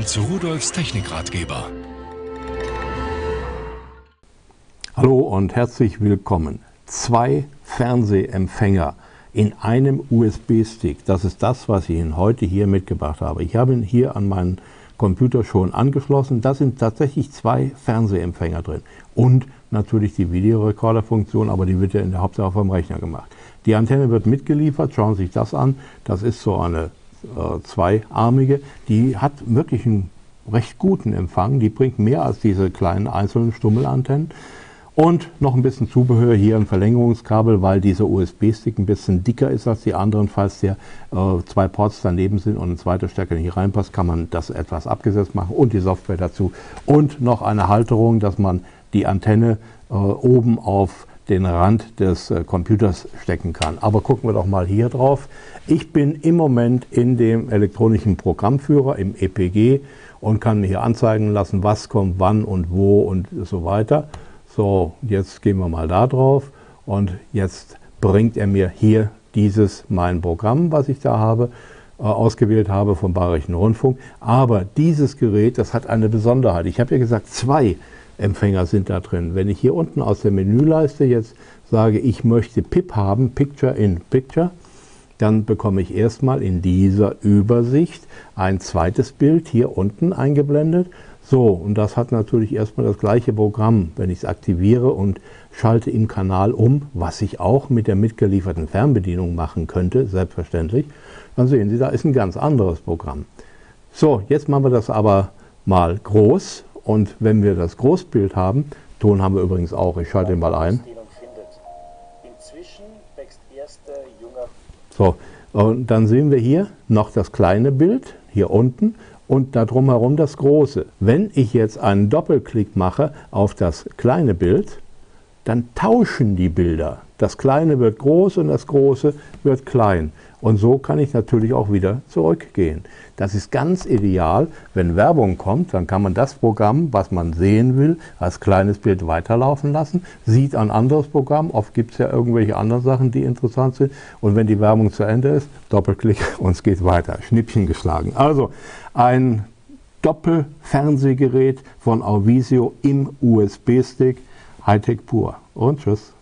Willkommen zu Rudolfs Technikratgeber. Hallo und herzlich willkommen. Zwei Fernsehempfänger in einem USB-Stick. Das ist das, was ich Ihnen heute hier mitgebracht habe. Ich habe ihn hier an meinen Computer schon angeschlossen. Da sind tatsächlich zwei Fernsehempfänger drin und natürlich die Videorekorderfunktion, aber die wird ja in der Hauptsache vom Rechner gemacht. Die Antenne wird mitgeliefert, schauen Sie sich das an. Das ist so eine äh, zweiarmige, die hat wirklich einen recht guten Empfang. Die bringt mehr als diese kleinen einzelnen Stummelantennen. Und noch ein bisschen Zubehör hier ein Verlängerungskabel, weil dieser USB-Stick ein bisschen dicker ist als die anderen. Falls der äh, zwei Ports daneben sind und ein zweiter Stecker nicht reinpasst, kann man das etwas abgesetzt machen und die Software dazu. Und noch eine Halterung, dass man die Antenne äh, oben auf den Rand des äh, Computers stecken kann. Aber gucken wir doch mal hier drauf. Ich bin im Moment in dem elektronischen Programmführer im EPG und kann mir hier anzeigen lassen, was kommt wann und wo und so weiter. So, jetzt gehen wir mal da drauf und jetzt bringt er mir hier dieses mein Programm, was ich da habe, äh, ausgewählt habe vom Bayerischen Rundfunk. Aber dieses Gerät, das hat eine Besonderheit. Ich habe ja gesagt, zwei Empfänger sind da drin. Wenn ich hier unten aus der Menüleiste jetzt sage, ich möchte PIP haben, Picture in Picture, dann bekomme ich erstmal in dieser Übersicht ein zweites Bild hier unten eingeblendet. So, und das hat natürlich erstmal das gleiche Programm, wenn ich es aktiviere und schalte im Kanal um, was ich auch mit der mitgelieferten Fernbedienung machen könnte, selbstverständlich, dann sehen Sie, da ist ein ganz anderes Programm. So, jetzt machen wir das aber mal groß und wenn wir das Großbild haben, Ton haben wir übrigens auch, ich schalte ihn mal ein. So, und dann sehen wir hier noch das kleine Bild, hier unten, und da drumherum das große. Wenn ich jetzt einen Doppelklick mache auf das kleine Bild, dann tauschen die Bilder. Das kleine wird groß und das große wird klein. Und so kann ich natürlich auch wieder zurückgehen. Das ist ganz ideal. Wenn Werbung kommt, dann kann man das Programm, was man sehen will, als kleines Bild weiterlaufen lassen, sieht ein anderes Programm. Oft gibt es ja irgendwelche anderen Sachen, die interessant sind. Und wenn die Werbung zu Ende ist, Doppelklick und es geht weiter. Schnippchen geschlagen. Also ein Doppelfernsehgerät von Auvisio im USB-Stick. Hightech pur. Und tschüss.